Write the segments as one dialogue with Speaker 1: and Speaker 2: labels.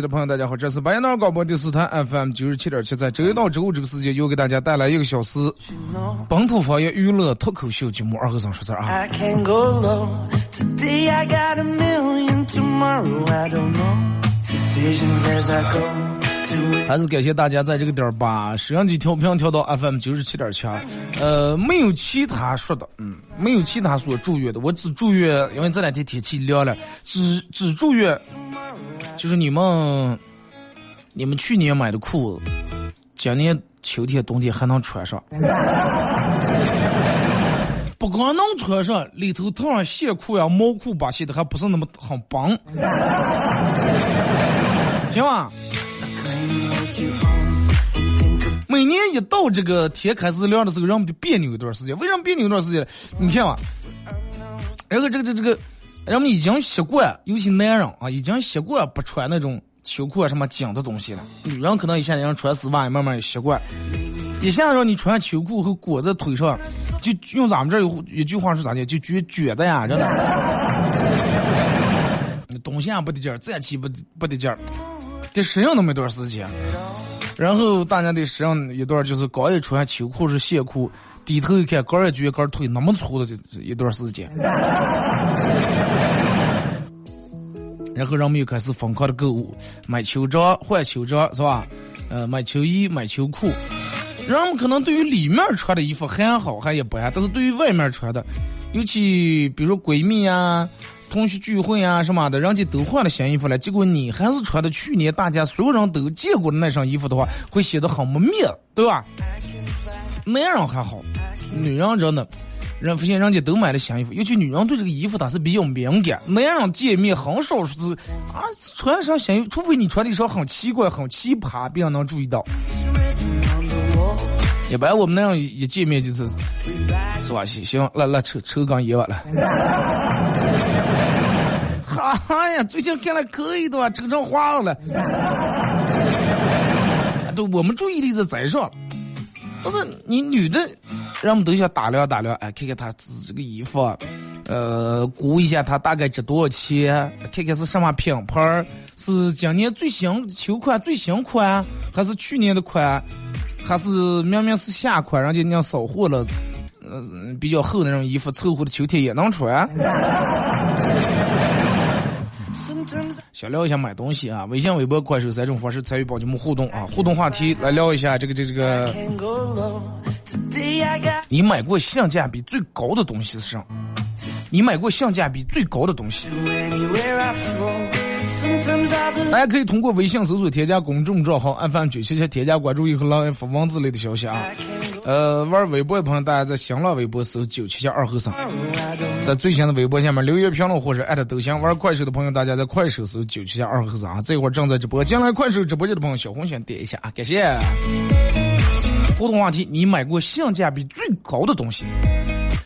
Speaker 1: 的朋友，大家好，这是白杨广播电视台 FM 九十七点七，在周一到周五这个时间，又给大家带来一个小时本土方言娱乐脱口秀节目《二和尚说事儿》啊。还是感谢大家在这个点儿把摄像机调频调到 FM 九十七点七。呃，没有其他说的，嗯，没有其他所祝愿的，我只祝愿，因为这两天天气凉了，只只祝愿。就是你们，你们去年买的裤子，今年秋天冬天还能穿上。不光能穿上，里头套上线裤呀、毛裤把戏的，还不是那么很绑，行吧？每年一到这个天开始凉的时候，人就别扭一段时间。为什么别扭一段时间？你看吧，然后这个这这个。人们已经习惯，尤其男人啊，已经习惯不穿那种秋裤啊什么紧的东西了。女人可能一下人穿丝袜慢慢也习惯。一下让你穿秋裤和裹在腿上，就用咱们这有一句话是咋的？就觉觉得呀，真的。东西不得劲儿，站起不不得劲儿，得适应那么一段时间。然后大家得适应一段，就是刚一穿秋裤是线裤。低头一看，杆儿撅，杆儿腿那么粗的这一段时间，然后人们又开始疯狂的购物，买秋装换秋装是吧？呃，买秋衣买秋裤，人们可能对于里面穿的衣服还好还一般，但是对于外面穿的，尤其比如说闺蜜啊、同学聚会啊什么的，人家都换了新衣服了，结果你还是穿的去年大家所有人都见过的那身衣服的话，会显得很没面，对吧？男人还好。女人真的，人发现人家都买了新衣服，尤其女人对这个衣服她是比较敏感。男人见面很少是啊穿上新衣服，除非你穿的时候很奇怪、很奇葩，别人能注意到。一般我们那样一见面就是，是吧？行行，来来抽抽根烟完了。哈哈呀，最近看来可以的，抽成花了。都我们注意力是在上。不是你女的，人们都想打量打量，哎，看看她这个衣服，呃，估一下她大概值多少钱，看看是什么品牌，是今年最新秋款最新款，还是去年的款，还是明明是夏款，人家人家扫货了，呃，比较厚那种衣服，凑合的秋天也能穿。想聊一下买东西啊，微信、微博、快手三种方式参与宝节目互动啊，互动话题来聊一下这个这这个，你买过性价比最高的东西是什么？你买过性价比最高的东西？大家可以通过微信搜索添加公众账号 FM 九七七，添加关注以后来发文字类的消息啊。呃，玩微博的朋友，大家在新浪微博搜九七七二和尚，在最新的微博下面留言评论或者艾特都行。玩快手的朋友，大家在快手搜九七七二和尚啊。这会儿正在直播，进来快手直播间的朋友，小红心点一下啊，感谢。互动话题：你买过性价比最高的东西？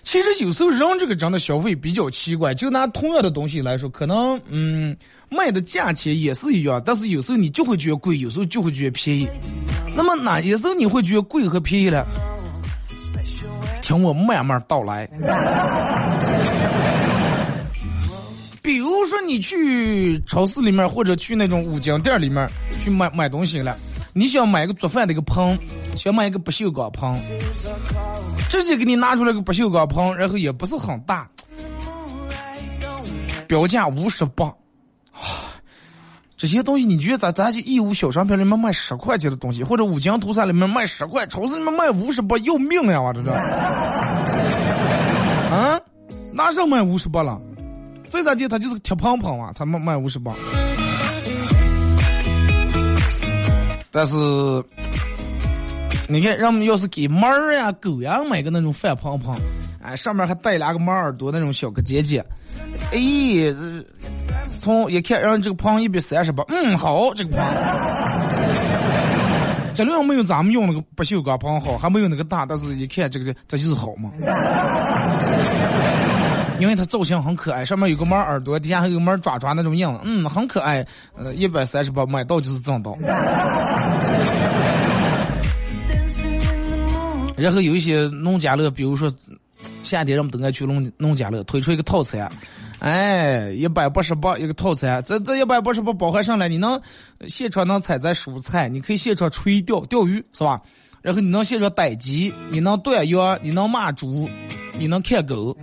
Speaker 1: 其实有时候人这个真的消费比较奇怪，就拿同样的东西来说，可能嗯卖的价钱也是一样，但是有时候你就会觉得贵，有时候就会觉得便宜。那么哪些时候你会觉得贵和便宜呢？听我慢慢道来。比如说你去超市里面或者去那种五金店里面去买买东西了，你想买个做饭的一个盆，想买一个不锈钢盆，直接给你拿出来个不锈钢盆，然后也不是很大，标价五十八，这些东西你觉得咱咱这义乌小商品里面卖十块钱的东西，或者五江涂山里面卖十块，超市里面卖五十八，要命呀！我这这，啊，哪上卖五十八了？再咋地，他就是个铁胖胖嘛，他卖卖五十八。但是，你看，让我们要是给猫儿呀、狗呀买个那种饭盆盆，哎，上面还带两个猫耳朵那种小个结结，哎，从一看，让这个盆一百三十八，嗯，好，这个盆，质量没有咱们用那个不锈钢盆好，还没有那个大，但是一看这个这这就是好嘛。因为它造型很可爱，上面有个猫耳朵，底下还有猫爪爪那种样子，嗯，很可爱。呃，一百三十八买到就是挣到。然后有一些农家乐，比如说夏天我们都爱去农农家乐推出一个套餐，哎，一百八十八一个套餐，这这一百八十八包含上来，你能现场能采摘蔬菜，你可以现场垂钓钓鱼，是吧？然后你能现场逮鸡，你能断羊，你能骂猪，你能看狗，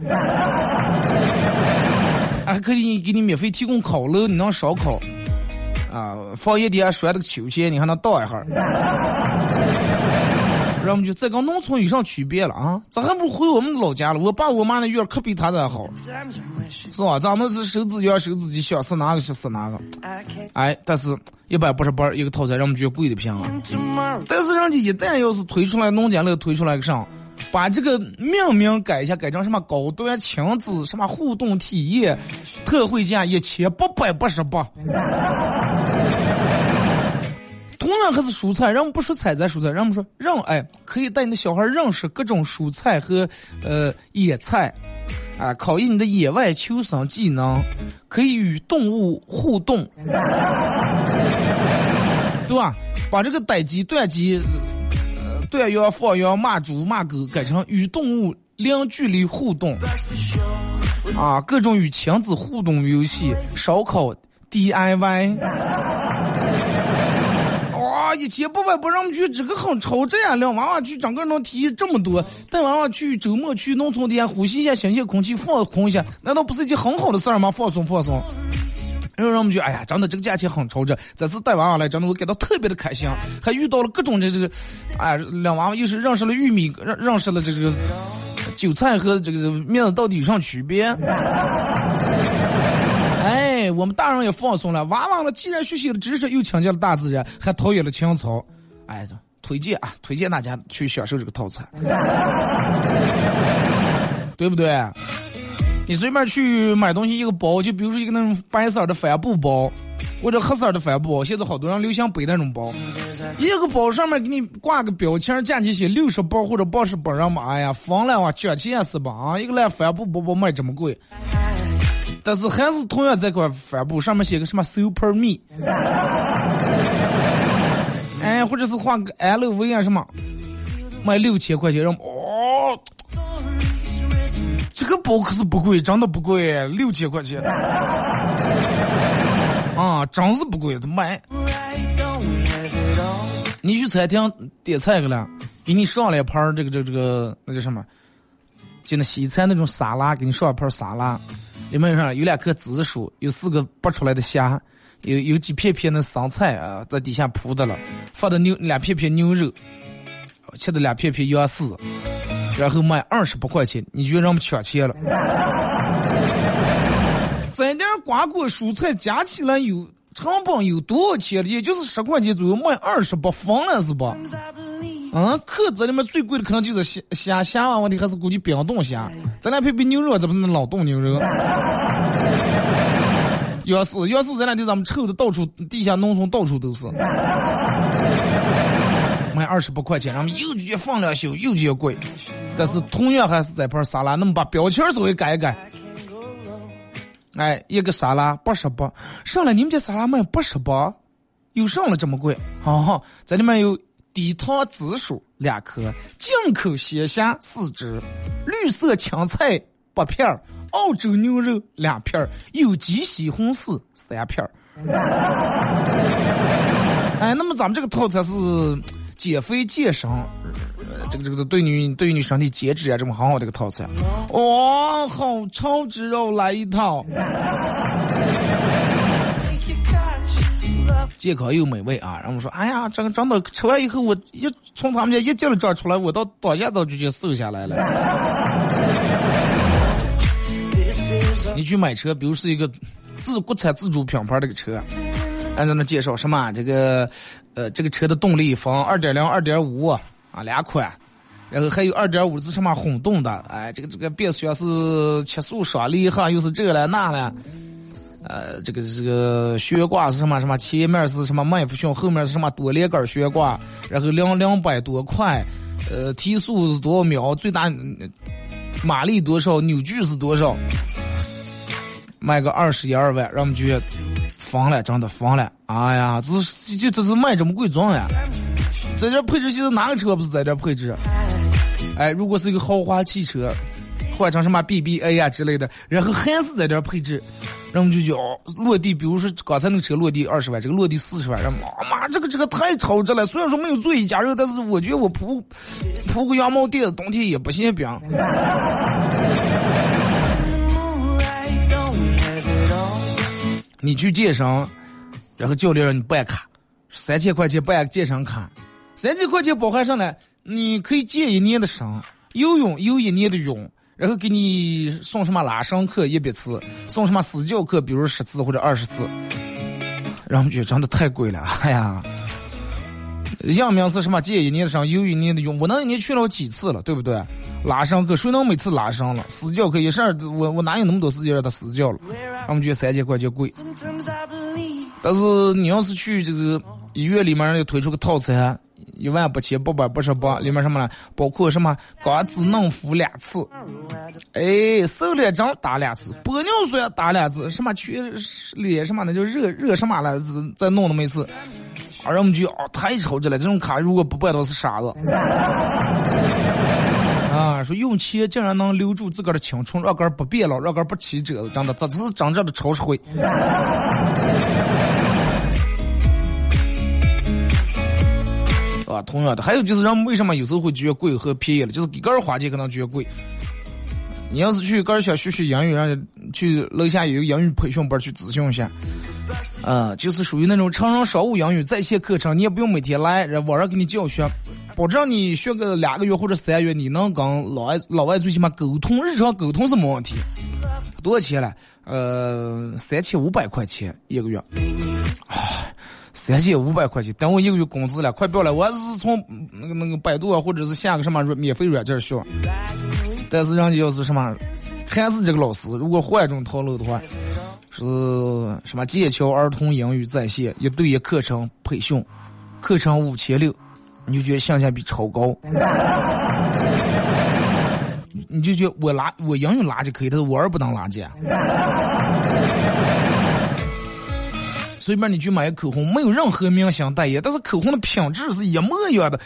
Speaker 1: 还可以给你免费提供烤肉，你能烧烤，啊，放一点拴那个秋千，你还能倒一下。后我们就这跟农村有啥区别了啊？咋还不回我们老家了？我爸我妈那院可比他的好，是吧？咱们是手指院守自己想是哪个是哪个。哎，但是一百八十八一个套餐，让我们觉得贵的平啊。但是人家一旦要是推出来农家乐推出来个啥，把这个命名改一下，改成什么高端亲子什么互动体验特惠价一千八百八十八。同样还是蔬菜，人们不说采摘蔬菜，人们说让哎可以带你的小孩认识各种蔬菜和呃野菜，啊考验你的野外求生技能，可以与动物互动，对吧？把这个逮鸡断鸡，呃断羊放羊骂猪骂狗改成与动物零距离互动，啊各种与亲子互动游戏，烧烤 DIY。一千八百不让我们去，这个很超值呀！两娃娃去，整个能体验这么多。带娃娃去周末去农村地呼吸一下新鲜空气，放空一下，难道不是一件很好的事儿吗？放松放松。然后让我们觉得，哎呀，真的这个价钱很超值。这次带娃娃来，真的我感到特别的开心，还遇到了各种的这个，哎，两娃娃又是认识了玉米，认认识了这个韭菜和这个面子到底有啥区别？我们大人也放松了，娃娃呢。既然学习了知识，又亲近了大自然，还陶冶了情操，哎，推荐啊，推荐大家去享受这个套餐，对不对？你随便去买东西，一个包，就比如说一个那种白色的帆布包，或者黑色的帆布包，现在好多人流行背那种包，一个包上面给你挂个标签，价钱写六十包或者八十包，让妈呀，疯了哇，卷钱是吧？啊，一个烂帆布包包卖这么贵。但是还是同样这块帆布上面写个什么 Super Me，哎，或者是画个 LV 啊什么，卖六千块钱，让哦，这个包可是不贵，真的不贵，六千块钱，啊，真是不贵，买。你去餐厅点菜去了，给你上来盘这个这个这个那叫什么？就那西餐那种沙拉，给你上一盘沙拉。里面有啥？有两颗紫薯，有四个剥出来的虾，有有几片片的生菜啊，在底下铺的了，放的牛两片片牛肉，切的两片片羊丝，然后卖二十八块钱，你觉得让们抢钱了？这点瓜果蔬菜加起来有成本有多少钱了？也就是十块钱左右，卖二十八，疯了是吧？嗯，可这里面最贵的可能就是虾虾虾啊，问题还是估计冰冻虾。咱俩配配牛肉，这不是老冻牛肉。要是要是咱俩就咱们臭的到处地下农村到处都是。卖二十八块钱，咱们又觉得放两宿，又觉得贵。但是同样还是这盘沙拉，那么把标签稍微改一改。哎，一个沙拉八十八，上来你们家沙拉卖八十八，又上了这么贵？好好，这里面有。低糖紫薯两颗，进口鲜虾四只，绿色青菜八片，澳洲牛肉两片，有机西红柿三片儿。哎，那么咱们这个套餐是减肥健身，这个这个对你对于你身体减脂啊，这么很好的一个套餐。哇，好超值哦，来一套。健康又美味啊！然后我说，哎呀，这个真的吃完以后，我一从他们家一进了这出来，我到当下都直接瘦下来了。你去买车，比如是一个自国产自主品牌这个车，按照那介绍什么这个，呃，这个车的动力分二点零、二点五啊两款，然后还有二点五是什么混动的，哎，这个这个变速箱是七速双离合，又是这了那了。呃，这个这个悬挂是什么什么？前面是什么麦弗逊，后面是什么多连杆悬挂？然后两两百多块，呃，提速是多少秒？最大马力多少？扭矩是多少？卖个二十一二万，让我们去疯了，真的疯了！哎呀，这是就这是卖这么贵重呀？在这配置现在哪个车不是在这配置？哎，如果是一个豪华汽车，换成什么 BBA 呀之类的，然后还是在这配置。然后就叫落地，比如说刚才那个车落地二十万，这个落地四十万，然后妈妈这个这个太超值了。虽然说没有座椅加热，但是我觉得我铺铺个羊毛垫，冬天也不嫌冰。你去健身，然后教练让你办卡，三千块钱办健身卡，三千块钱包含上来，你可以健一年的身，游泳游一年的泳。然后给你送什么拉伸课一百次，送什么私教课，比如十次或者二十次，然后觉得真的太贵了。哎呀，阳明是什么？建一年的上，有一年的用，我能一年去了几次了，对不对？拉伸课谁能每次拉伸了？私教课一事儿，我我哪有那么多时间让他私教了？我们觉得三千块钱贵，但是你要是去这个医院里面，推出个套餐。一万八千八百八十八，里面什么呢？包括什么光子嫩肤两次，哎，瘦脸针打两次，玻尿酸打两次，什么去脸什么的就热热什么了，再弄那么一次。而我们就哦太超值了，这种卡如果不办都是傻子。啊，说用钱竟然能留住自个儿的青春，让个儿不变老，让个儿不起褶子，真的，这是真正的超实惠。同样的，还有就是人们为什么有时候会觉得贵和便宜了，就是给个人花钱可能觉得贵。你要是去个人想学学英语，让去楼下有英语培训班去咨询一下。啊，就是属于那种成人商务英语在线课程，你也不用每天来，网上给你教学，保证你学个两个月或者三个月，你能跟老外老外最起码沟通，日常沟通是没问题。多少钱了？呃，三千五百块钱一个月。啊。三千五百块钱，等我一个月工资了，快不要了！我还是从那个那个百度啊，或者是下个什么免费软件学。但是人家要是什么，还是这个老师，如果换一种套路的话，是什么剑桥儿童英语在线一对一课程培训，课程五千六，你就觉得性价比超高。你就觉得我拉我英语拉就可以，但是我儿不能垃圾。随便你去买个口红，没有任何明星代言，但是口红的品质是一模一样的。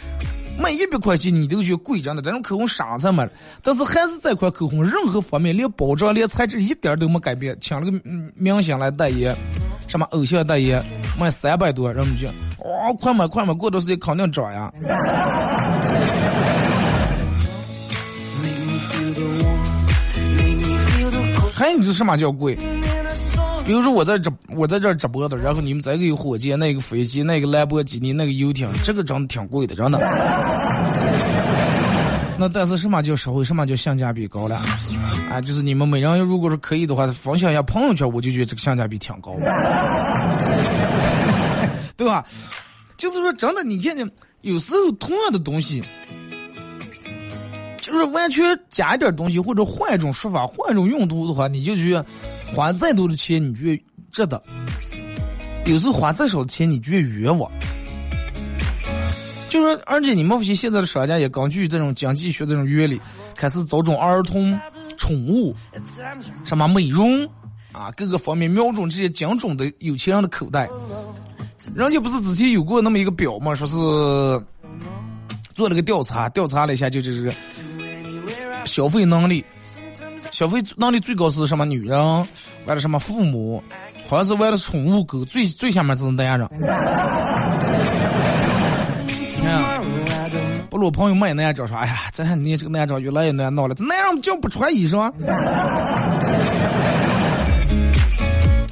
Speaker 1: 卖一百块钱你都觉得贵着呢，这种口红傻子买。但是还是这款口红，任何方面连包装连材质一点都没改变，请了个明星来代言，什么偶像代言，卖三百多，人们就哇快买快买，过段时间肯定涨呀。还有就是什么叫贵？比如说我在这我在这直播的，然后你们这个有火箭，那个飞机，那个兰博基尼，那个游艇，这个真的挺贵的，真的。那但是什么叫实惠？什么叫性价比高了？啊，就是你们每人如果是可以的话，分享一下朋友圈，我就觉得这个性价比挺高，对吧？就是说真的，你看见有时候同样的东西。就是完全加一点东西，或者换一种说法，换一种用途的话，你就觉得花再多的钱，你觉得值得；有时候花再少的钱，你觉得冤枉。就是而且你们发现现在的商家也根据这种经济学这种原理，开始找种儿童宠物，什么美容啊，各个方面瞄准这些精准的有钱人的口袋。人家不是之前有过那么一个表吗？说是做了个调查，调查了一下，就这个。消费能力，消费能力最高是什么？女人，完了什么父母，好像是为了宠物狗，最最下面只能这样着。你，不如朋友卖那样着说，哎呀，这你这个那样越来越难闹了，那样就不穿衣裳。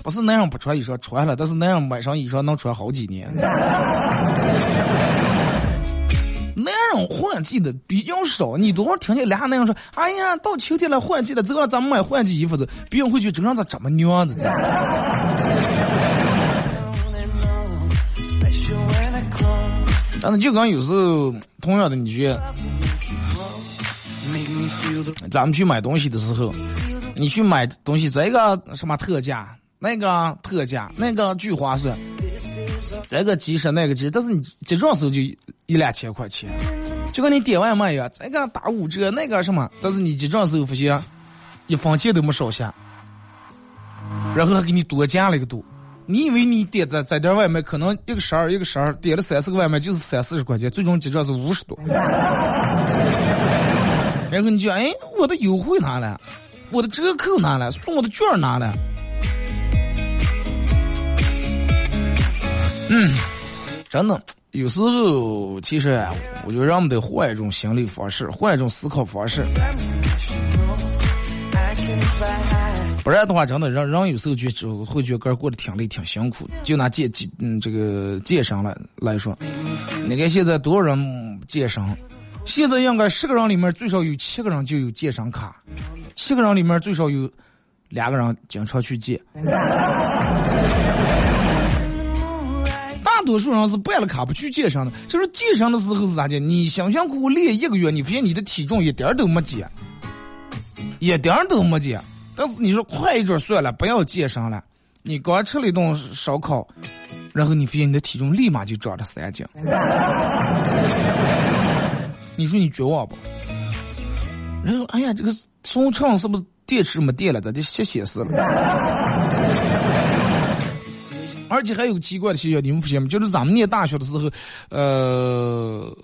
Speaker 1: 不是那样不穿衣裳穿了，但是那样买上衣裳能穿好几年。换季的比较少，你多少听见俩那样说：“哎呀，到秋天了，换季了，走啊，咱们买换季衣服子。”别人会去这样子这么娘的。但是就刚有时候同样的，你去，咱们去买东西的时候，你去买东西，这个什么特价，那个特价，那个巨划算，这个几十，那个几十，但是你结账时候就一两千块钱，就跟你点外卖一样，这个打五折，那个什么，但是你结账时候发现一分钱都没少下，然后还给你多加了一个度。你以为你点的这点外卖可能一个十二一个十二，点了三四个外卖就是三四十块钱，最终结账是五十多。然后你就哎，我的优惠拿了，我的折扣拿了，送我的券拿了。嗯，真的，有时候其实我觉得人们得换一种心理方式，换一种思考方式。不然的话，真的让人有时候觉得会觉得过得挺累、挺辛苦。就拿健健嗯这个健身来来说，你看现在多少人健身？现在应该十个人里面最少有七个人就有健身卡，七个人里面最少有两个人经常去健。大多数人是办了卡不去健身的。就是健身的时候是咋的？你辛辛苦苦练一个月，你发现你的体重一点都没减，一点都没减。但是你说快一点算了，不要健身了。你刚吃了一顿烧烤，然后你发现你的体重立马就涨了三斤。你说你绝望不？人说哎呀，这个松秤是不是电池没电了？咋就瞎显示了？而且还有个奇怪的现象，你们发现没？就是咱们念大学的时候，呃。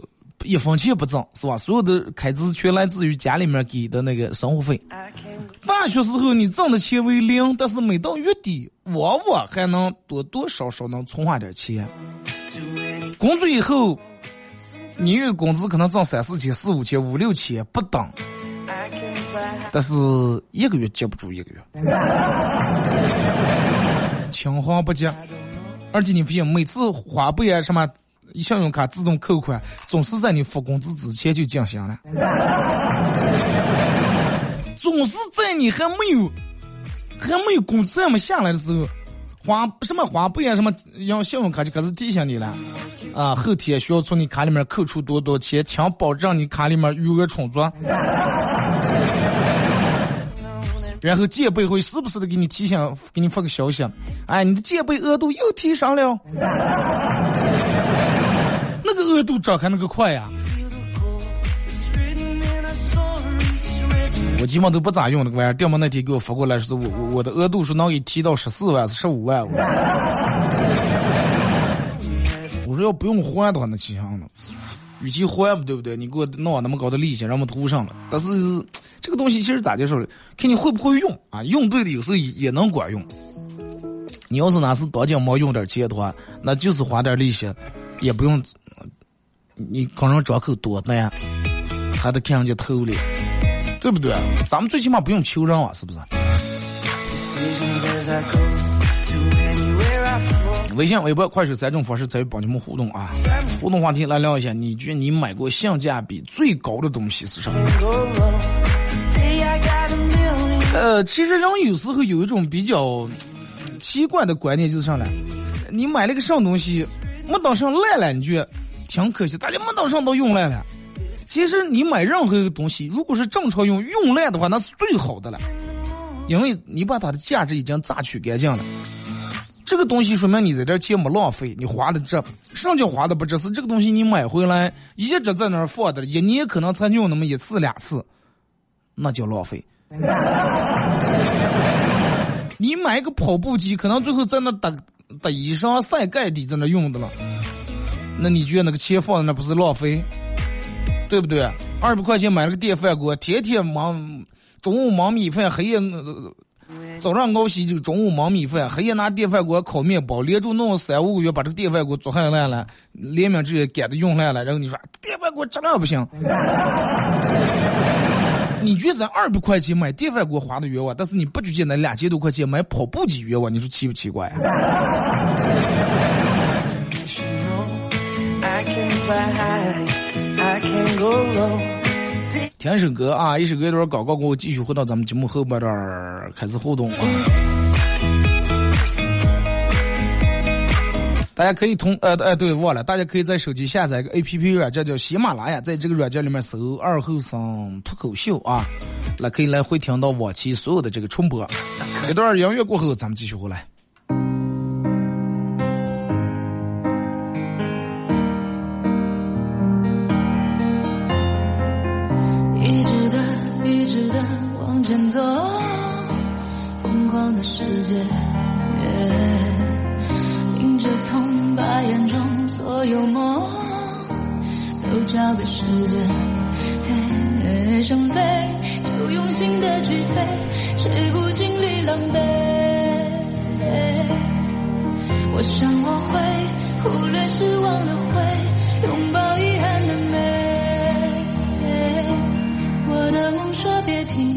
Speaker 1: 一分钱不挣是吧？所有的开支全来自于家里面给的那个生活费。大学时候你挣的钱为零，但是每到月底，往往还能多多少少能存下点钱。工作以后，你月工资可能挣三四千、四五千、五六千不等，但是一个月接不住一个月，青黄不接。而且你发现每次花呗啊什么。信用卡自动扣款总是在你发工资之前就进行了，总是在你还没有还没有工资还没下来的时候，花什么花呗啊什么用信用卡就开始提醒你了，啊，后天需要从你卡里面扣除多多钱，请保证你卡里面余额充足。然后借呗会时不时的给你提醒，给你发个消息，哎，你的借呗额度又提上了。那个额度涨开那个快呀！我基本都不咋用那个玩意儿。掉毛那天给我发过来，是我我我的额度是能给提到十四万是十五万。我说要不用还的话，那气象了。与其还嘛对不对？你给我弄那么高的利息，让我涂上了。但是这个东西其实咋介绍呢？看你会不会用啊？用对的有时候也能管用。你要是哪是当今没用点钱的话，那就是花点利息，也不用。你可能张口多难，还得看人家头里，对不对？咱们最起码不用求人啊，是不是？微信、微博、快手三种方式参与帮你们互动啊！互动话题来聊一下，你觉得你买过性价比最高的东西是什么？呃，其实人有时候有一种比较奇怪的观念，就是啥呢？你买了个什东西，没当上烂了，你觉得。挺可惜，大家没当上都用烂了。其实你买任何一个东西，如果是正常用，用烂的话，那是最好的了，因为你把它的价值已经榨取干净了。这个东西说明你在这钱没浪费，你花的这，什么叫花的不值？是这个东西你买回来一直在那儿放的，一年可能才用那么一次两次，那叫浪费。你买个跑步机，可能最后在那打打衣裳晒盖底在那用的了。那你觉得那个钱放在那不是浪费，对不对？二百块钱买了个电饭锅，天天忙，中午忙米饭，黑夜早上熬稀酒，中午忙米饭，黑夜拿电饭锅烤面包，连着弄三五个月，把这个电饭锅做坏烂了，连面直接干的用烂了。然后你说电饭锅质量不行，你觉得二百块钱买电饭锅花的冤枉，但是你不觉得那两千多块钱买跑步机冤枉？你说奇不奇怪？听一首歌啊，一首歌一段广告过后，继续回到咱们节目后半段开始互动啊。大家可以通呃呃对忘了，大家可以在手机下载一个 A P P 软件叫喜马拉雅，在这个软件里面搜“二后生脱口秀”啊，那可以来回听到往期所有的这个重播。这段音乐过后，咱们继续回来。
Speaker 2: 走，疯狂的世界，迎着痛，把眼中所有梦都交给时间。想飞，就用心的去飞，谁不经历狼狈？我想我会忽略失望的灰，拥抱遗憾的美。我的梦说别停。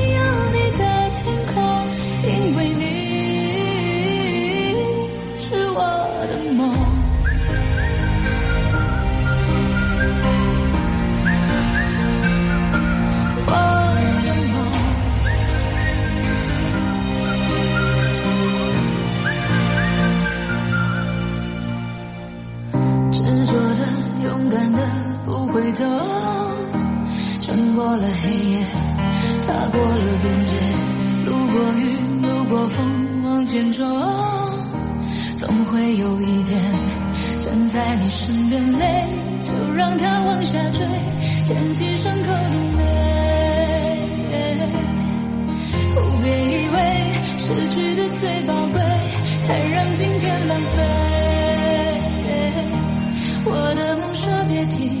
Speaker 2: 走，穿过了黑夜，踏过了边界，路过雨，路过风，往前冲。总会有一天站在你身边，泪就让它往下坠，捡起伤口的美。别以为失去的最宝贵，才让今天浪费。我的梦说别停。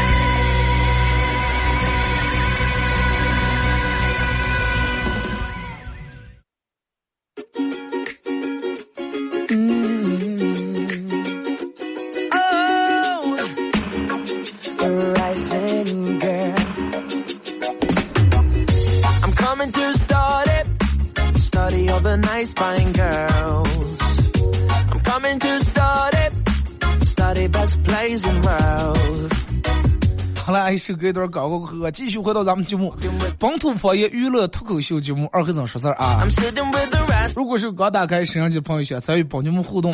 Speaker 1: 一首歌一段搞过后，继续回到咱们节目本土方言娱乐脱口秀节目二和尚说事儿啊。如果是刚打开摄像机的朋友，想参与帮节目互动，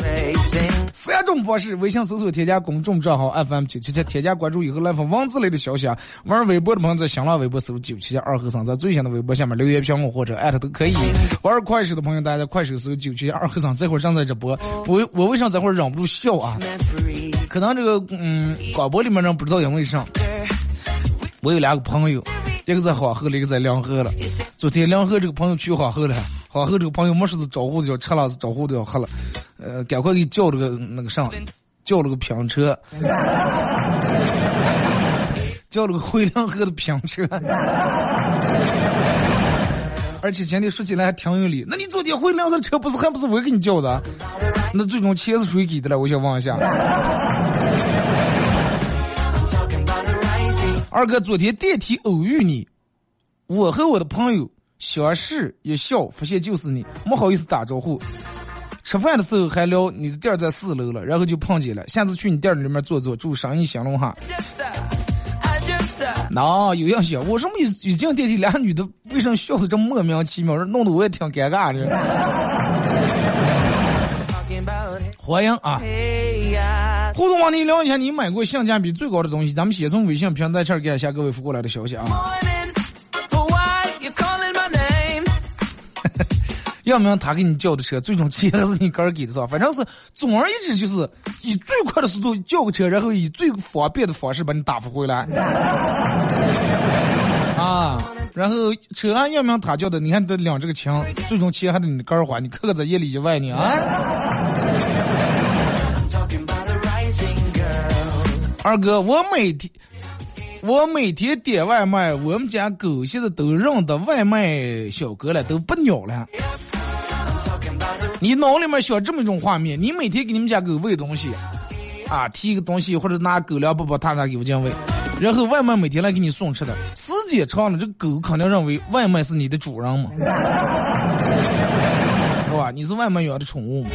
Speaker 1: 三种方式：微信搜索添加公众账号 FM 九七七，添加关注以后来发文字类的消息啊。玩微博的朋友在新浪微博搜九七七二和尚，在最新的微博下面留言评论或者艾特都可以。玩快手的朋友，大家在快手搜九七七二和尚，这会儿正在直播。我我为啥这会儿忍不住笑啊？可能这个嗯广播里面人不知道因为啥。我有两个朋友，一个在黄河，一个在梁河了。昨天梁河这个朋友去黄河了，黄河这个朋友没事子招呼的要吃了，招呼都要喝了，呃，赶快给叫了个那个上，叫了个拼车，叫了个回梁河的拼车。而且今天说起来还挺有理，那你昨天回梁河的车不是还不是我给你叫的？那最终钱是谁给的了？我想问一下。二哥，昨天电梯偶遇你，我和我的朋友相视一笑，发现就是你，没好意思打招呼。吃饭的时候还聊你的店在四楼了，然后就碰见了。下次去你店里面坐坐，祝生意兴隆哈。那、有样想，我什么一进电梯，俩女的为什么笑的这么莫名其妙，弄得我也挺尴尬的。欢迎啊！互动话题聊一下你买过性价比最高的东西。咱们先从微信平台这儿看一下各位发过来的消息啊。要么他给你叫的车，最终钱还是你个儿给的，是吧？反正是总而言之，就是以最快的速度叫个车，然后以最方便的方式把你打发回来。啊，然后车按要么他叫的，你看得领这个情，最终钱还得你个儿还，你看看在夜里一万呢啊！二哥，我每天我每天点外卖，我们家狗现在都认得外卖小哥了，都不鸟了。你脑里面想这么一种画面，你每天给你们家狗喂东西，啊，提一个东西或者拿狗粮包包它它给我这样喂，然后外卖每天来给你送吃的，时间长了，这狗肯定认为外卖是你的主人嘛，是吧？你是外卖员的宠物。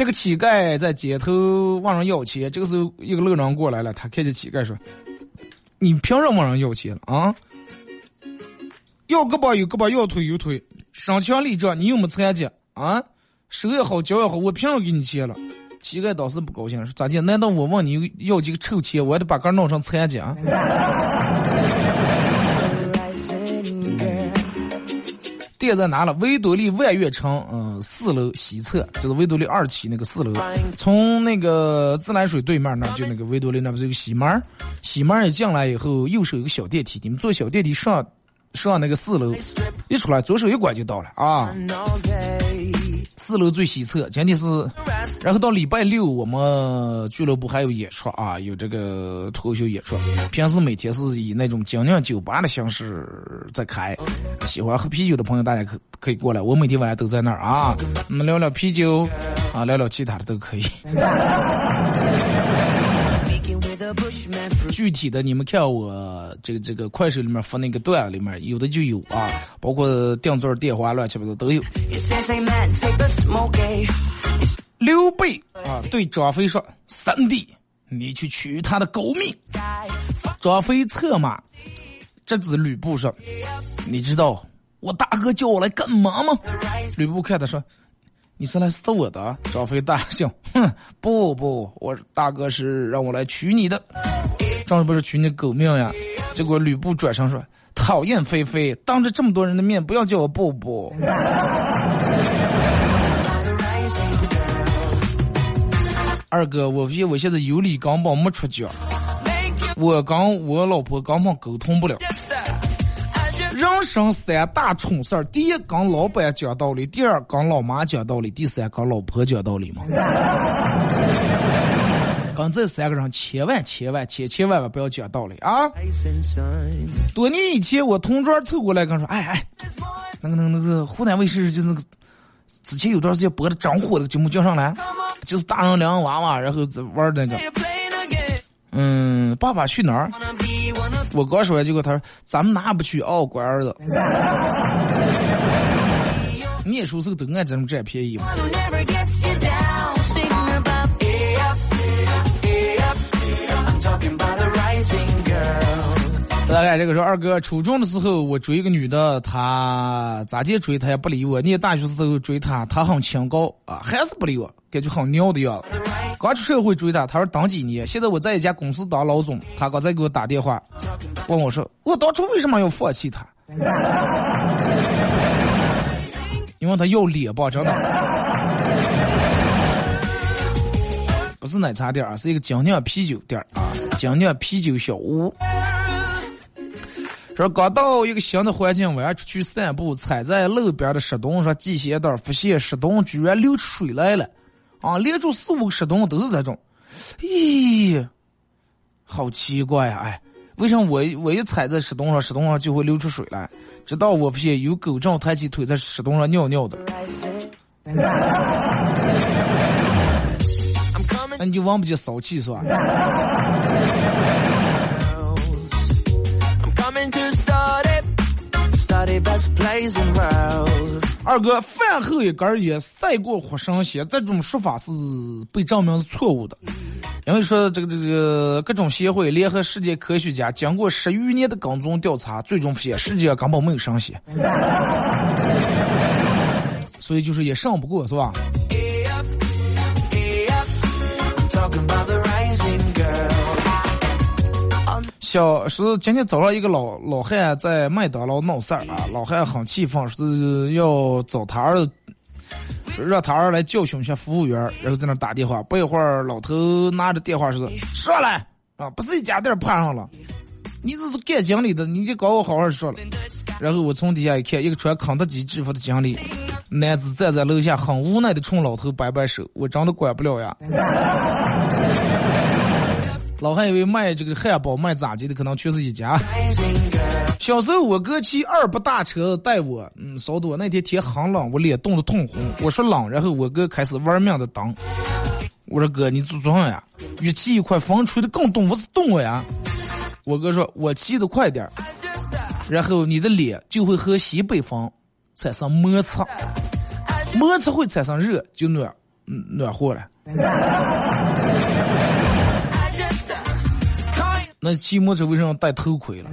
Speaker 1: 一个乞丐在街头问人要钱，这个时候一个路人过来了，他看见乞丐说：“你凭什么往人要钱啊？要胳膊有胳膊，要腿有腿，身强力壮，你又没残疾啊？手也好，脚也好，我凭什么给你钱了？”乞丐当时不高兴，说：“咋的？难道我问你要几个臭钱，我还得把个弄成残疾啊？” 现在拿了？维多利万悦城，嗯、四楼西侧，就是维多利二期那个四楼。从那个自来水对面那，就那个维多利那不是有个西门儿？西门儿一进来以后，右手有个小电梯，你们坐小电梯上上那个四楼，一出来左手一拐就到了啊。四楼最西侧，前提是，然后到礼拜六我们俱乐部还有演出啊，有这个脱口秀演出。平时每天是以那种精酿酒吧的形式在开，喜欢喝啤酒的朋友大家可可以过来，我每天晚上都在那儿啊，我们聊聊啤酒啊，聊聊其他的都可以。具体的你们看我这个这个快手里面发那个段里面有的就有啊，包括定座电话乱七八糟都有。刘备啊对张飞说：“三弟，你去取他的狗命。”张飞策马，这子吕布说：“你知道我大哥叫我来干嘛吗？”吕布看他说。你是来搜我的？张飞大笑，哼，不不，我大哥是让我来娶你的。张飞不是娶你狗命呀？结果吕布转身说：“讨厌菲菲，当着这么多人的面，不要叫我布布。”二哥，我现我现在有理刚帮没出脚，我刚我老婆刚帮沟通不了。人生三大蠢事儿：第一，跟老板讲道理；第二，跟老妈讲道理；第三，跟老婆讲道理嘛。跟这三个人千万千万千千万万不要讲道理啊！多年以前，我同桌凑过来跟我说：“哎哎，那个那个那个湖南卫视就那个之前有段时间播的张火的节目叫上来，就是大人两个娃娃，然后玩那个。”嗯，爸爸去哪儿？我刚说完，结果他说：“咱们哪不去哦，乖儿子？”念书时候都爱这种占便宜嘛。大概这个时候，二哥初中的时候，我追一个女的，她咋地追她也不理我。念大学时候追她，她很清高啊，还是不理我，感觉很尿的样子。刚出社会追她，她说当几年？现在我在一家公司当老总，她刚才给我打电话，问我说我当初为什么要放弃她？因为她要脸吧，真的。不是奶茶店啊，是一个精酿啤酒店啊，精酿啤酒小屋。说刚到一个新的环境，我要出去散步，踩在路边的石洞上系鞋带，发现石洞居然流出水来了，啊，连住四五个石洞都是这种，咦，好奇怪呀！哎，为什么我我一踩在石洞上，石洞上就会流出水来？直到我发现有狗正抬起腿在石洞上尿尿的，那你就忘不记骚气是吧？二哥，饭后一根烟赛过活神仙，这种说法是被证明是错误的。因为说这个这个各种协会联合世界科学家，经过十余年的跟踪调查，最终发现世界上根本没有神仙。所以就是也上不过，是吧？小时今天早上一个老老汉在麦当劳闹事儿啊，老汉很气愤，是要找他儿子，说让他儿来教训一下服务员，然后在那打电话。不一会儿，老头拿着电话说：“上来啊，不是一家店碰上了，你这是干经理的，你得搞我好好说了。”然后我从底下一看，一个穿肯德基制服的经理男子站在楼下，很无奈的冲老头摆摆手：“我真的管不了呀。”老汉以为卖这个汉堡卖炸鸡的可能全是一家。小时候我哥骑二八大车带我，嗯，扫多那天天很冷，我脸冻得通红。我说冷，然后我哥开始玩命的挡。我说哥，你做啥呀？越骑一块，风吹得更冻，我是冻我呀。我哥说，我骑得快点然后你的脸就会和西北风产生摩擦，摩擦会产生热，就暖，暖和了。那骑摩托为什么要戴头盔了？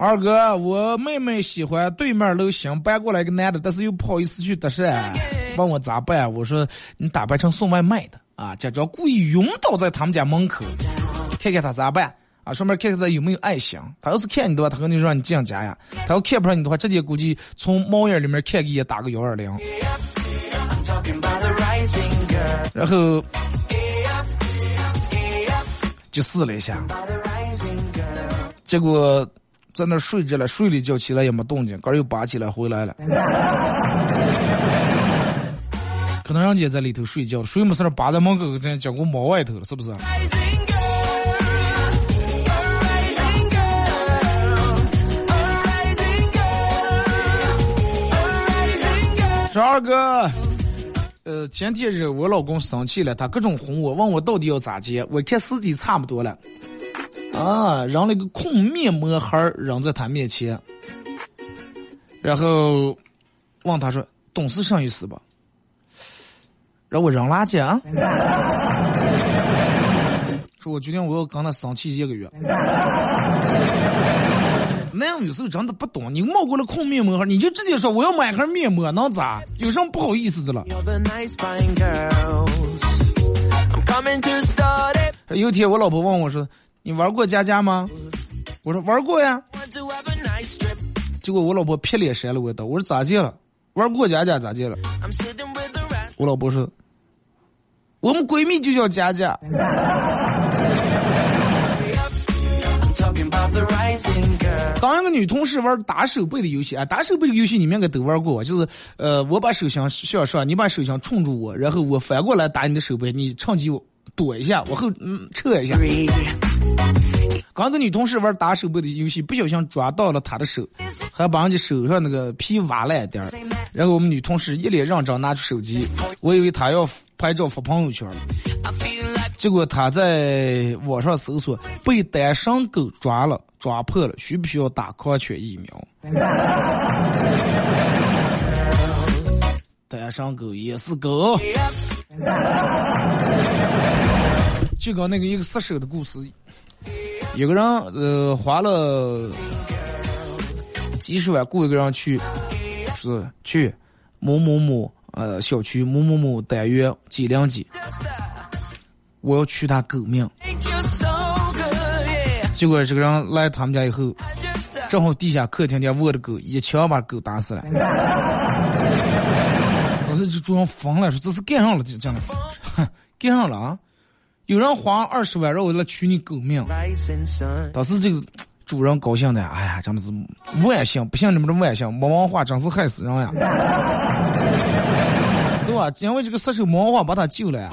Speaker 1: 二哥，我妹妹喜欢对面楼新搬过来个男的，但是又不好意思去搭讪，问我咋办？我说你打扮成送外卖的啊，假装故意晕倒在他们家门口，看看他咋办。啊，顺便看看他有没有爱心。他要是看你的话，他肯定让你进家呀。他要看不上你的话，直接估计从猫眼里面看一眼打个幺二零。然后就试了一下，结果在那睡着了，睡了一觉起来也没动静，杆又拔起来回来了。可能让姐在里头睡觉，睡没事扒在门口，这讲过猫外头了，是不是？说二哥，呃，前天日我老公生气了，他各种哄我，问我到底要咋接。我看时机差不多了，啊，扔了个空面膜盒扔在他面前，然后问他说：“懂事上意思吧？”让我扔垃圾啊！说我决定我要跟他生气一个月。那样有时候真的不懂，你冒过了空面膜盒，你就直接说我要买盒面膜，能咋？有什么不好意思的了？有一天我老婆问我说：“你玩过家家吗？”我说：“玩过呀。”结果我老婆撇脸扇了我一刀。我说：“咋接了？玩过家家咋接了？”我老婆说：“我们闺蜜就叫佳佳。”当一个女同事玩打手背的游戏啊，打手背的游戏你们应该都玩过，就是呃，我把手枪向上，你把手枪冲住我，然后我反过来打你的手背，你趁机躲一下，往后嗯撤一下。刚跟女同事玩打手背的游戏，不小心抓到了她的手，还把人家手上那个皮挖烂点儿。然后我们女同事一脸认真拿出手机，我以为她要拍照发朋友圈。结果她在网上搜索被单身狗抓了，抓破了，需不需要打狂犬疫苗？单身狗也是狗。就刚那个一个杀手的故事，有个人呃花了几十万雇一个人去，是去某某某呃小区某某某单元几零几。我要取他狗命，结果这个人来他们家以后，正好地下客厅间卧着狗，一枪把狗打死了。当时就主人疯了，说这是干上了，就这样，哼，干上了啊！有人花二十万让我来取你狗命，当时这个主人高兴的，哎呀，真的是万幸，不像你们这万幸，没文化真是害死人呀，对吧？因为这个杀手没文化把他救了。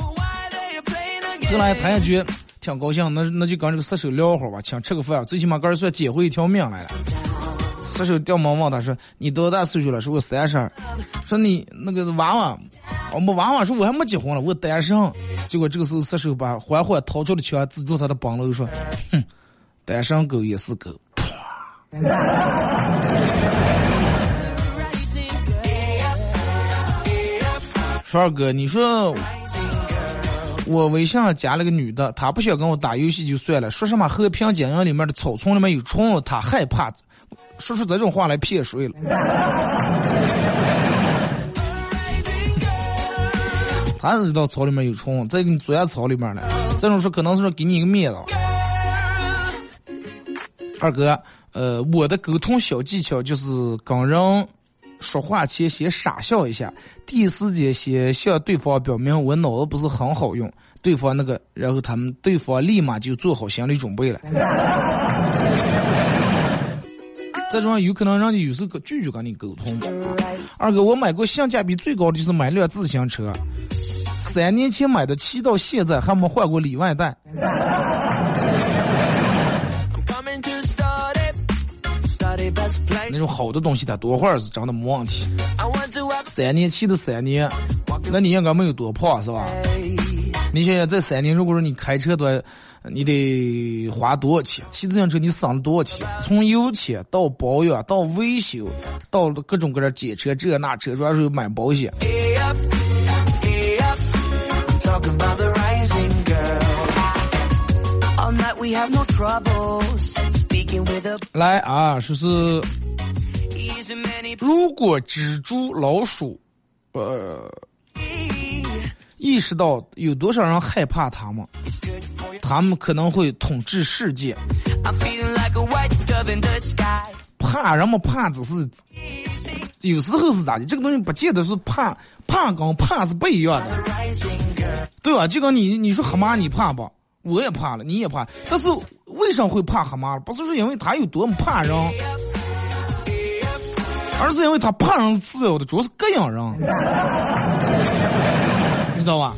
Speaker 1: 后来他也觉挺高兴，那那就跟这个杀手聊会儿吧，请吃个饭，最起码个人算捡回一条命来了。杀手掉毛毛他说：“你多大岁数了？”说：“我三十二。”说：“你那个娃娃，我们娃娃。”说：“我还没结婚了，我单身。”结果这个时候杀手把缓缓掏出的枪指住他的膀楼说：“哼，单身狗也是狗。”说二哥，你说。我微信上加了个女的，她不想跟我打游戏就算了，说什么和平精英里面的草丛里面有虫，她害怕，说出这种话来骗谁了？他知道草里面有虫，再给你钻下草里面了。这种说可能是给你一个面子。二哥，呃，我的沟通小技巧就是跟人。说话前先傻笑一下，第一时间先向对方表明我脑子不是很好用，对方那个，然后他们对方立马就做好心理准备了。这种有可能让你有时候拒绝跟你沟通。二哥，我买过性价比最高的就是买辆自行车，三年前买的，骑到现在还没换过里外带。那种好的东西，它多会儿是真的没问题。三年骑的三年，那你应该没有多胖是吧？你想想，这三年如果说你开车多，你得花多少钱？骑自行车你省了多少钱？从油钱到保养到维修，到各种各样检车这那车主要是买保险。来啊，说是，如果蜘蛛、老鼠，呃，意识到有多少人害怕他们，他们可能会统治世界。怕人们怕只是，有时候是咋的？这个东西不见得是怕，怕跟怕是不一样的，对吧？就跟你你说蛤蟆你怕不？我也怕了，你也怕，但是为什么会怕蛤蟆？不是说因为它有多么怕人，而是因为它怕人是次要的，主要是膈应人，你知道吧？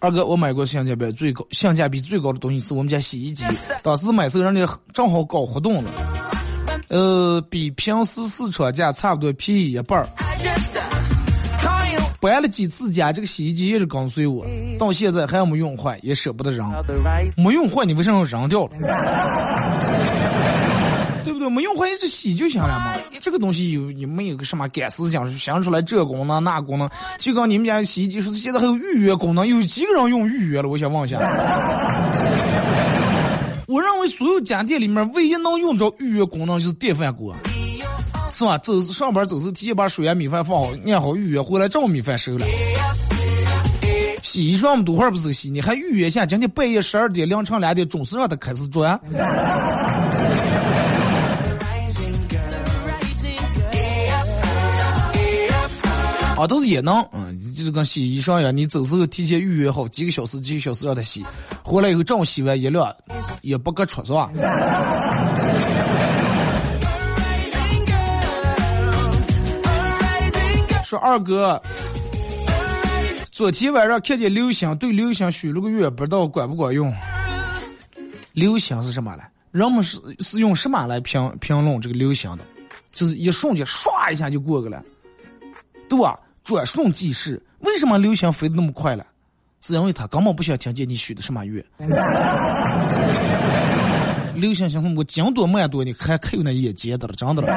Speaker 1: 二哥，我买过性价比最高、性价比最高的东西是我们家洗衣机。当时买时候人家正好搞活动了，呃，比平时市场价差不多便宜一半儿。搬了几次家，这个洗衣机一直跟随我，到现在还没用坏，也舍不得扔。没用坏，你为什么要扔掉了？对不对？没用坏一直洗就行了嘛。这个东西有你没有个什么干思想，想出来这功能那功能，就刚你们家洗衣机说现在还有预约功能，有几个人用预约了？我想问一下。我认为所有家电里面唯一能用着预约功能就是电饭锅。是吧？走上班走时提前把水啊米饭放好，按好预约，回来正米饭熟了。洗衣裳多会儿不是洗？你还预约下？今天半夜十二点、凌晨两点准时让他开始转。啊，都是也能，嗯，就是跟洗衣裳一样，你走时候提前预约好几个小时、几个小时让他洗，回来以后正好洗完一晾，也不搁出是吧？说二哥，昨天晚上看见流星，对流星许了个愿，不知道管不管用。流星是什么来？人们是是用什么来评评论这个流星的？就是一瞬间唰一下就过去了，对吧？转瞬即逝。为什么流星飞得那么快了？是因为他根本不想听见你许的什么愿。流星星我经多慢多，你还看有那眼尖的了，真的了。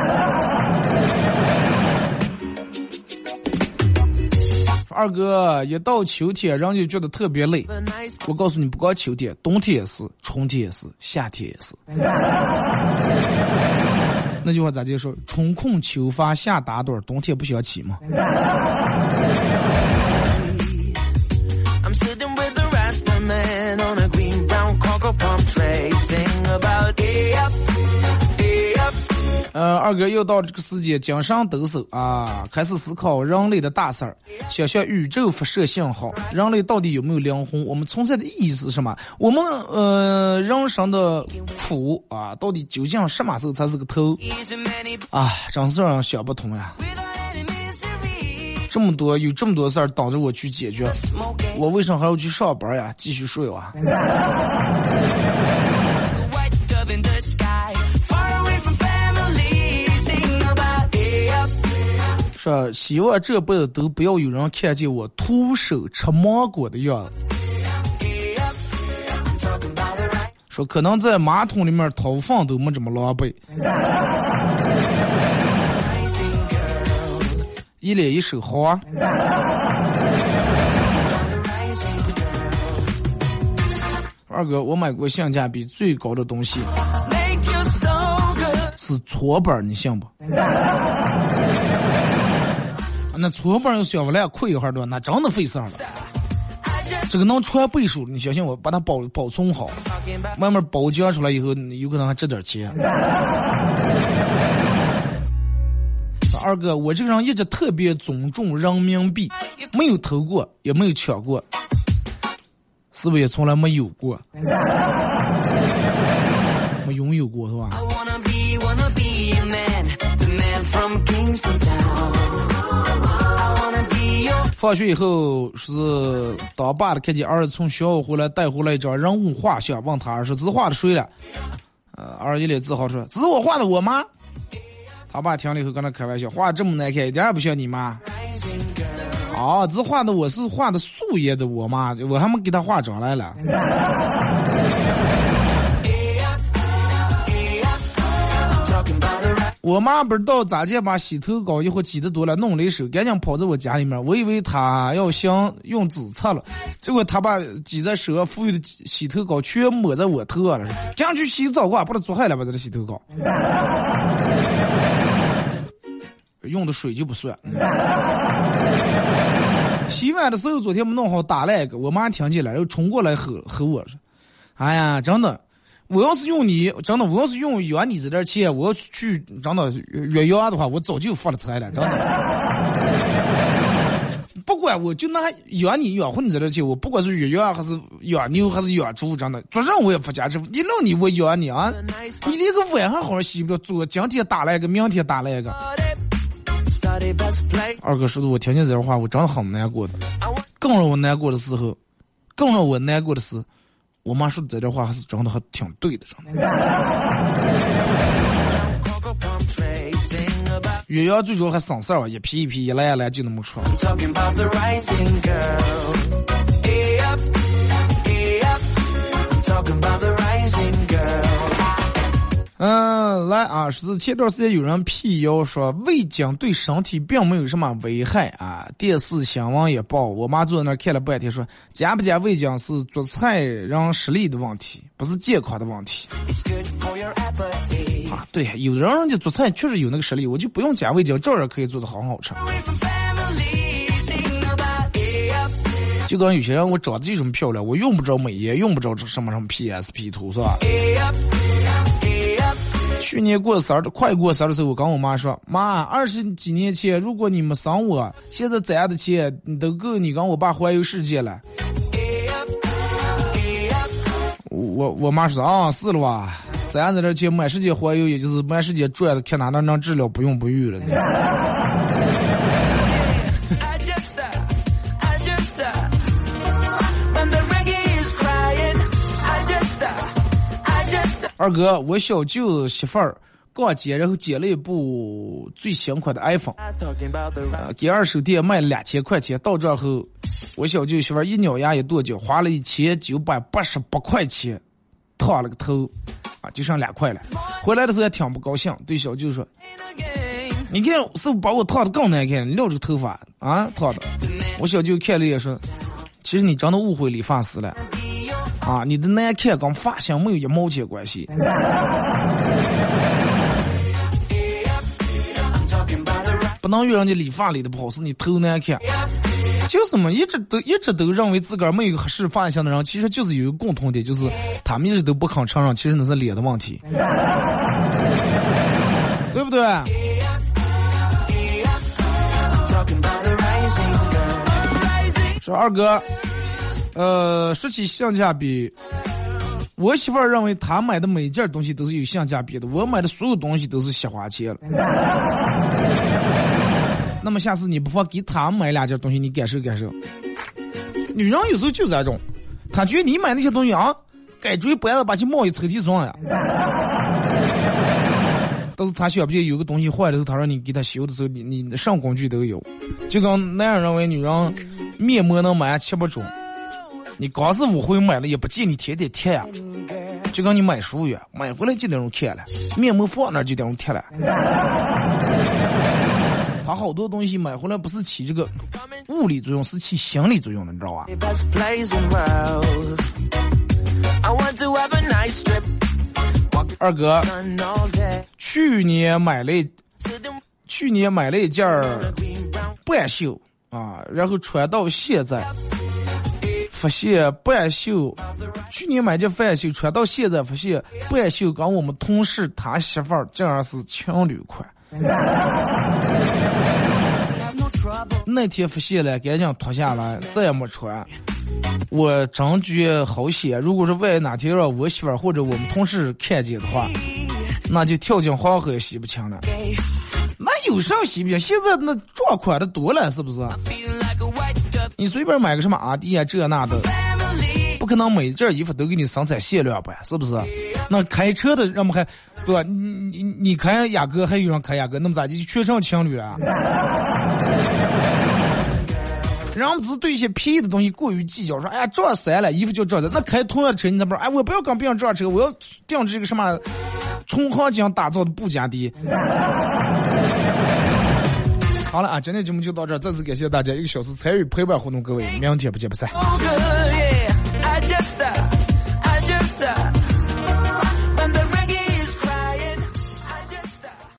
Speaker 1: 二哥，一到秋天，人就觉得特别累。我告诉你，不光秋天，冬天也是，春天也是，夏天也是。那句话咋就说？春困秋乏夏打盹，冬天不想起吗？呃，二哥又到这个时间，精神抖擞啊，开始思考人类的大事儿，想向宇宙发射信号。人类到底有没有灵魂？我们存在的意义是什么？我们呃人生的苦啊，到底究竟什么时候才是个头？啊，真是让人想不通呀！这么多有这么多事儿等着我去解决，我为什么还要去上班呀？继续睡啊！说希望这辈子都不要有人看见我徒手吃芒果的样子。说可能在马桶里面掏粪都没这么狼狈。一脸一手好二哥，我买过性价比最高的东西，是搓板，你信不？那搓板用小不来哭一会儿的，那真的费事儿了。这个能穿倍数，你相信我，把它保保存好，慢慢包浆出来以后，有可能还值点钱。二哥，我这个人一直特别尊重人民币，没有偷过，也没有抢过，是不是也从来没有过？没拥有过是吧？放学以后是当爸的看见儿子从学校回来带回来一张人物画像，问他儿子字画的谁了？呃，儿一脸自豪说：“这是我画的，我妈。”他爸听了以后跟他开玩笑：“画这么难看，一点也不像你妈。”哦，这画的我是画的素颜的我妈，我还没给他化妆来了。我妈不知道咋介把洗头膏一会挤得多了，弄了一手，赶紧跑在我家里面。我以为她要想用纸擦了，结果她把挤在手上富裕的洗头膏全抹在我头上了。这样去洗澡，我把它做坏了吧？这个洗头膏，用的水就不算。洗碗的时候昨天没弄好，打了一个，我妈听见了，又冲过来吼吼我说：“哎呀，真的。”我要是用你，真的，我要是用养你这点钱，我要去真的约养的话，我早就发了财了，真的。不管我就拿养你养活你这点钱，我不管是约养还是养牛还是养猪，真的，做任我也不加支付。你让你我养你啊，你连个碗还好好洗不了，昨今天打了一个，明天打了一个。二哥说的，我听见这话，我真的很难过的。更让我难过的时候。更让我难过的是，我妈说的这句话还是真的还挺对的，真的。岳阳最主要还省事儿吧，一批一批一来一来就那么出。嗯，来啊！是前段时间有人辟谣说味精对身体并没有什么危害啊。电视新闻也报，我妈坐在那看了半天，说加不加味精是做菜让实力的问题，不是健康的问题。啊，对，有人人家做菜确实有那个实力，我就不用加味精，照样可以做的很好吃。就跟有些人，我长得就这么漂亮，我用不着美颜，用不着什么什么 PS P 图，是吧？去年过生日，快过生日的时候，我跟我妈说：“妈，二十几年前如果你没生我，现在攒的钱你都够你跟我爸环游世界了。”我我妈说：“啊，是了吧？攒在这钱满世界环游，也就是满世界转，看哪能能治疗不孕不育了。”二哥，我小舅媳妇儿逛街，然后捡了一部最新款的 iPhone，呃，给二手店卖了两千块钱。到账后，我小舅媳妇儿一咬牙一跺脚，花了一千九百八十八块钱，烫了个头，啊，就剩两块了。回来的时候也挺不高兴，对小舅说：“你看是不是把我烫的更难看？你撂这个头发啊，烫的。”我小舅看了也说：“其实你真的误会理发师了。”啊，你的难看跟发型没有一毛钱关系。不能怨人家理发理的不好，是你头难看。就是嘛，一直都一直都认为自个儿没有合适发型的人，其实就是有一个共同点，就是他们一直都不肯承认，其实那是脸的问题，对不对？说二哥。呃，说起性价比，我媳妇儿认为她买的每件东西都是有性价比的，我买的所有东西都是瞎花钱了。那么下次你不妨给她买两件东西，你感受感受。女人有时候就这种，她觉得你买那些东西啊，该追不了把去冒一抽屉装呀。但是她想不起有个东西坏的时候，她让你给她修的时候，你你上工具都有。就跟男人认为女人面膜能买七八种。你刚是误会买了，也不见你天天贴呀，就跟你买书一样，买回来就那种贴了，面膜放那就那种贴了。他好多东西买回来不是起这个物理作用，是起心理作用的，你知道吧？二哥，去年买了，去年买了一件半袖啊，然后穿到现在。发现半袖，去年买件半袖穿到现在，发现半袖跟我们同事他媳妇儿竟然是情侣款。那天发现了，赶紧脱下来，再也没穿。我真觉好险，如果说万一哪天让我媳妇儿或者我们同事看见的话，那就跳进黄河也洗不清了。那有啥洗不清？现在那壮款的多了，是不是？你随便买个什么阿迪啊，这那的，不可能每件衣服都给你生产限量版，是不是？那开车的人们还，对吧？你你你开雅阁，还有人开雅阁，那么咋就全成情侣了？人们只是对一些便宜的东西过于计较，说哎呀，这删了，衣服就这样那开同样的车，你怎么说？哎，我不要跟别人撞车，我要定制这个什么重行精打造的布加迪。好了啊，今天节目就到这儿，再次感谢大家一个小时参与陪伴活动，各位，明天不见不散。